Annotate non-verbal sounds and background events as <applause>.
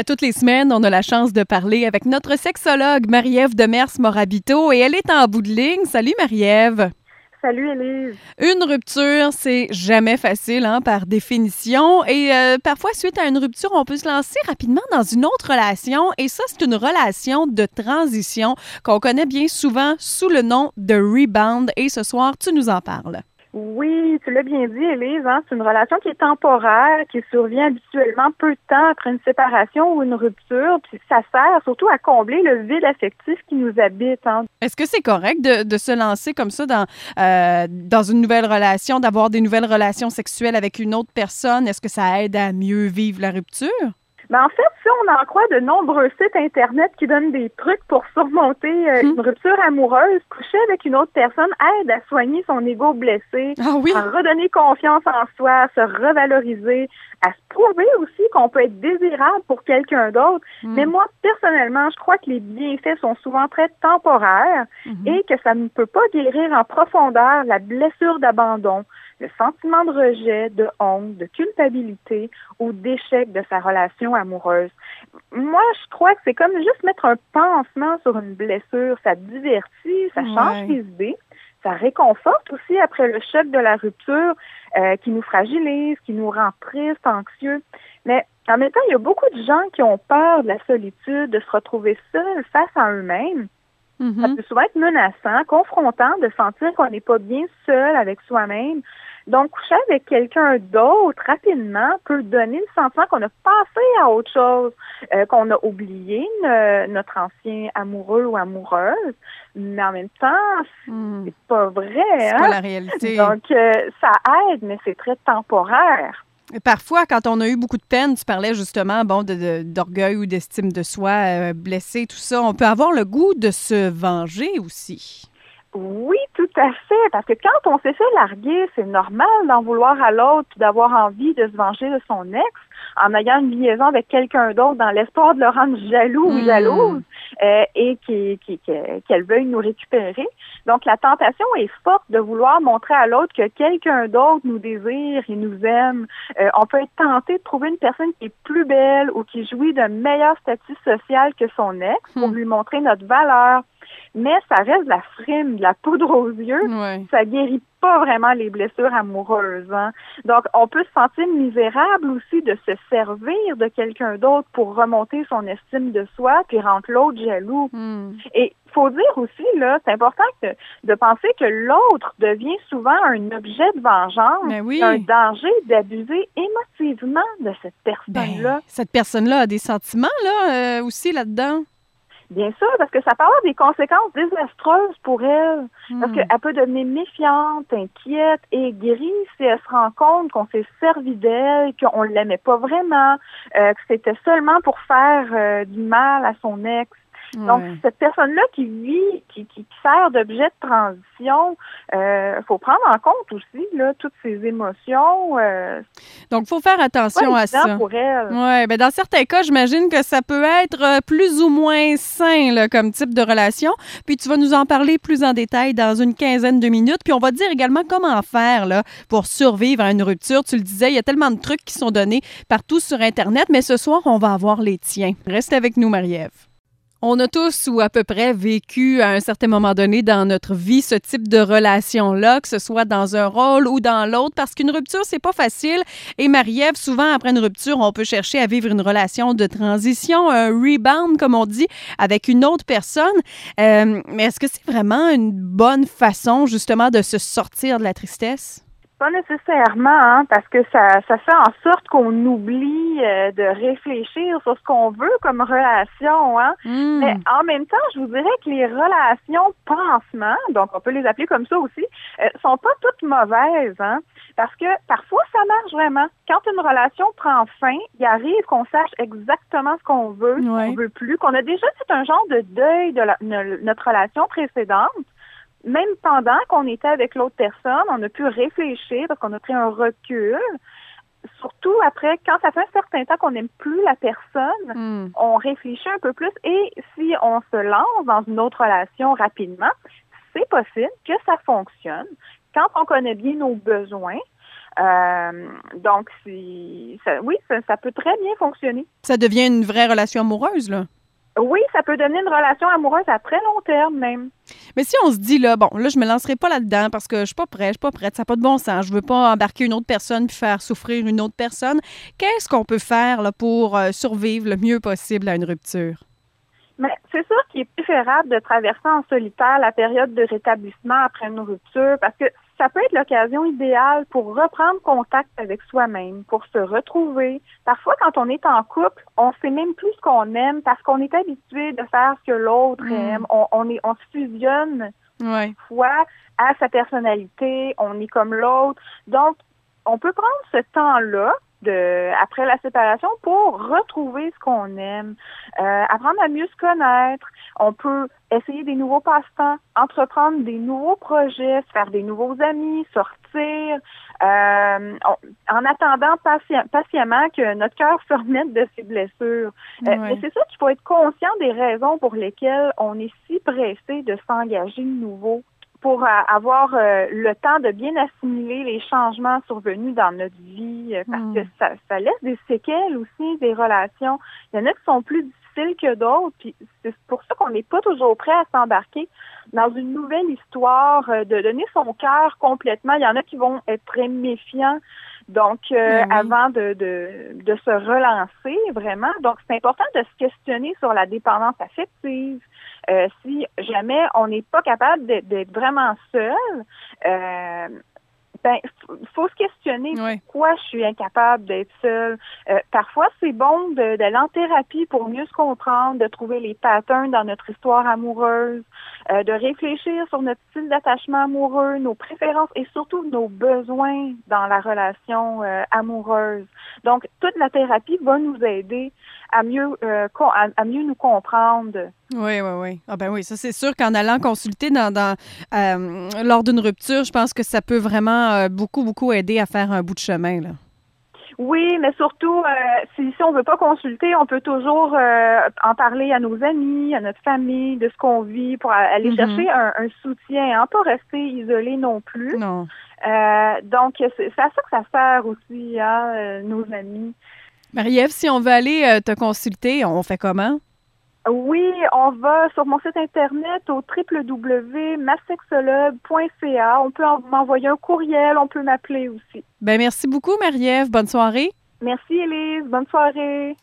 À toutes les semaines, on a la chance de parler avec notre sexologue Marie-Ève Demers-Morabito et elle est en bout de ligne. Salut Marie-Ève. Salut Elise. Une rupture, c'est jamais facile hein, par définition et euh, parfois suite à une rupture, on peut se lancer rapidement dans une autre relation et ça c'est une relation de transition qu'on connaît bien souvent sous le nom de rebound et ce soir tu nous en parles. Oui, tu l'as bien dit, Élise. Hein? C'est une relation qui est temporaire, qui survient habituellement peu de temps après une séparation ou une rupture. Puis ça sert surtout à combler le vide affectif qui nous habite. Hein? Est-ce que c'est correct de, de, se lancer comme ça dans, euh, dans une nouvelle relation, d'avoir des nouvelles relations sexuelles avec une autre personne? Est-ce que ça aide à mieux vivre la rupture? Mais en fait, si on en croit de nombreux sites Internet qui donnent des trucs pour surmonter euh, hmm. une rupture amoureuse, coucher avec une autre personne aide à soigner son ego blessé, ah à redonner confiance en soi, à se revaloriser, à se prouver aussi qu'on peut être désirable pour quelqu'un d'autre. Hmm. Mais moi, personnellement, je crois que les bienfaits sont souvent très temporaires hmm. et que ça ne peut pas guérir en profondeur la blessure d'abandon, le sentiment de rejet, de honte, de culpabilité ou d'échec de sa relation amoureuse. Moi, je crois que c'est comme juste mettre un pansement sur une blessure. Ça divertit, ça change les idées, ça réconforte aussi après le choc de la rupture euh, qui nous fragilise, qui nous rend tristes, anxieux. Mais en même temps, il y a beaucoup de gens qui ont peur de la solitude, de se retrouver seuls face à eux-mêmes. Ça mm-hmm. peut souvent être menaçant, confrontant de sentir qu'on n'est pas bien seul avec soi-même, donc, coucher avec quelqu'un d'autre rapidement peut donner le sentiment qu'on a passé à autre chose, euh, qu'on a oublié notre ancien amoureux ou amoureuse, mais en même temps, hmm. c'est pas vrai. C'est hein? pas la réalité. Donc, euh, ça aide, mais c'est très temporaire. Parfois, quand on a eu beaucoup de peine, tu parlais justement bon d'orgueil ou d'estime de soi, euh, blessé, tout ça, on peut avoir le goût de se venger aussi. Oui, tout à fait. Parce que quand on s'est fait larguer, c'est normal d'en vouloir à l'autre, d'avoir envie de se venger de son ex en ayant une liaison avec quelqu'un d'autre dans l'espoir de le rendre jaloux ou hmm. jalouse euh, et qu'elle qui, qui, veuille nous récupérer. Donc, la tentation est forte de vouloir montrer à l'autre que quelqu'un d'autre nous désire et nous aime. Euh, on peut être tenté de trouver une personne qui est plus belle ou qui jouit d'un meilleur statut social que son ex pour hmm. lui montrer notre valeur, mais ça reste de la frime, de la poudre aux yeux. Ça guérit pas vraiment les blessures amoureuses. Hein. Donc, on peut se sentir misérable aussi de se servir de quelqu'un d'autre pour remonter son estime de soi puis rendre l'autre jaloux. Hmm. Et faut dire aussi, là, c'est important de penser que l'autre devient souvent un objet de vengeance, ben un danger d'abuser émotivement de cette personne-là. Ben, cette personne-là a des sentiments, là, euh, aussi, là-dedans. Bien sûr, parce que ça peut avoir des conséquences désastreuses pour elle. Parce hmm. qu'elle peut devenir méfiante, inquiète, aigrie si elle se rend compte qu'on s'est servi d'elle, qu'on l'aimait pas vraiment, euh, que c'était seulement pour faire euh, du mal à son ex. Donc, cette personne-là qui vit, qui, qui sert d'objet de transition, il euh, faut prendre en compte aussi là, toutes ces émotions. Euh, Donc, il faut faire attention à ça. pour elle. Oui, ben dans certains cas, j'imagine que ça peut être euh, plus ou moins sain là, comme type de relation. Puis tu vas nous en parler plus en détail dans une quinzaine de minutes. Puis on va dire également comment faire là, pour survivre à une rupture. Tu le disais, il y a tellement de trucs qui sont donnés partout sur Internet, mais ce soir, on va avoir les tiens. Reste avec nous, Marie-Ève. On a tous ou à peu près vécu à un certain moment donné dans notre vie ce type de relation-là, que ce soit dans un rôle ou dans l'autre, parce qu'une rupture, c'est pas facile. Et Marie-Ève, souvent après une rupture, on peut chercher à vivre une relation de transition, un rebound, comme on dit, avec une autre personne. Euh, mais est-ce que c'est vraiment une bonne façon, justement, de se sortir de la tristesse? Pas nécessairement, hein, parce que ça, ça fait en sorte qu'on oublie euh, de réfléchir sur ce qu'on veut comme relation. Hein. Hmm. Mais en même temps, je vous dirais que les relations pansement, donc on peut les appeler comme ça aussi, euh, sont pas toutes mauvaises. Hein, parce que parfois, ça marche vraiment. Quand une relation prend fin, il arrive qu'on sache exactement ce qu'on veut, ce qu'on veut plus, qu'on a déjà fait un genre de deuil de notre relation précédente même pendant qu'on était avec l'autre personne, on a pu réfléchir parce qu'on a pris un recul. Surtout après, quand ça fait un certain temps qu'on n'aime plus la personne, hmm. on réfléchit un peu plus et si on se lance dans une autre relation rapidement, c'est possible que ça fonctionne quand on connaît bien nos besoins, Euh, donc, si, ça, oui, ça, ça peut très bien fonctionner. Ça devient une vraie relation amoureuse, là. Oui, ça peut donner une relation amoureuse à très long terme même. Mais si on se dit là, bon, là je me lancerai pas là-dedans parce que je suis pas prête, je suis pas prête, ça n'a pas de bon sens, je veux pas embarquer une autre personne puis faire souffrir une autre personne. Qu'est-ce qu'on peut faire là, pour euh, survivre le mieux possible à une rupture? Mais c'est sûr qu'il est préférable de traverser en solitaire la période de rétablissement après une rupture parce que ça peut être l'occasion idéale pour reprendre contact avec soi-même, pour se retrouver. Parfois, quand on est en couple, on sait même plus ce qu'on aime parce qu'on est habitué de faire ce que l'autre Mm. aime. On, on, est, on se fusionne Ouais. fois à sa personnalité, on est comme l'autre. Donc, on peut prendre ce temps-là de après la séparation pour retrouver ce qu'on aime, euh, apprendre à mieux se connaître. On peut essayer des nouveaux passe-temps, entreprendre des nouveaux projets, se faire des nouveaux amis, sortir. Euh, on- en attendant patient- patiemment que notre cœur <laughs> se remette de ses blessures. Euh. Mais c'est ça qu'il faut être conscient des raisons pour lesquelles on est si pressé de s'engager de nouveau pour euh, avoir euh, le temps de bien assimiler les changements survenus dans notre vie, euh, parce Mm. que ça, ça laisse des séquelles aussi des relations. Il y en a qui sont plus difficiles que d'autres, puis c'est pour ça qu'on n'est pas toujours prêt à s'embarquer dans une nouvelle histoire, euh, de donner son cœur complètement. Il y en a qui vont être très méfiants. Donc, euh, Ben oui. avant de, de, de se relancer, vraiment. Donc, c'est important de se questionner sur la dépendance affective. Euh, si jamais on n'est pas capable d'être d'être vraiment seul, euh, ben, il faut se questionner pourquoi je suis incapable d'être seule. Euh, parfois, c'est bon d'aller en thérapie pour mieux se comprendre, de trouver les patterns dans notre histoire amoureuse, euh, de réfléchir sur notre style d'attachement amoureux, nos préférences et surtout nos besoins dans la relation euh, amoureuse. Donc, toute la thérapie va nous aider à mieux, à, à mieux nous comprendre. Oui, oui, oui. Ah ben oui, ça c'est sûr qu'en allant consulter dans, dans lors d'une rupture, je pense que ça peut vraiment beaucoup, beaucoup aider à faire un bout de chemin. Là. Oui, mais surtout, euh, si, si on veut pas consulter, on peut toujours euh, en parler à nos amis, à notre famille, de ce qu'on vit, pour aller Mhm. chercher un, un soutien, hein, pas rester isolé non plus. Non. Euh, donc, c'est à ça que ça sert aussi, hein, nos amis. Marie-Ève, si on veut aller te consulter, on fait comment? Oui, on va sur mon site internet au www.masexologue.ca. On peut en- m'envoyer un courriel, on peut m'appeler aussi. Ben merci beaucoup, Marie-Ève. Bonne soirée. Merci, Élise. Bonne soirée.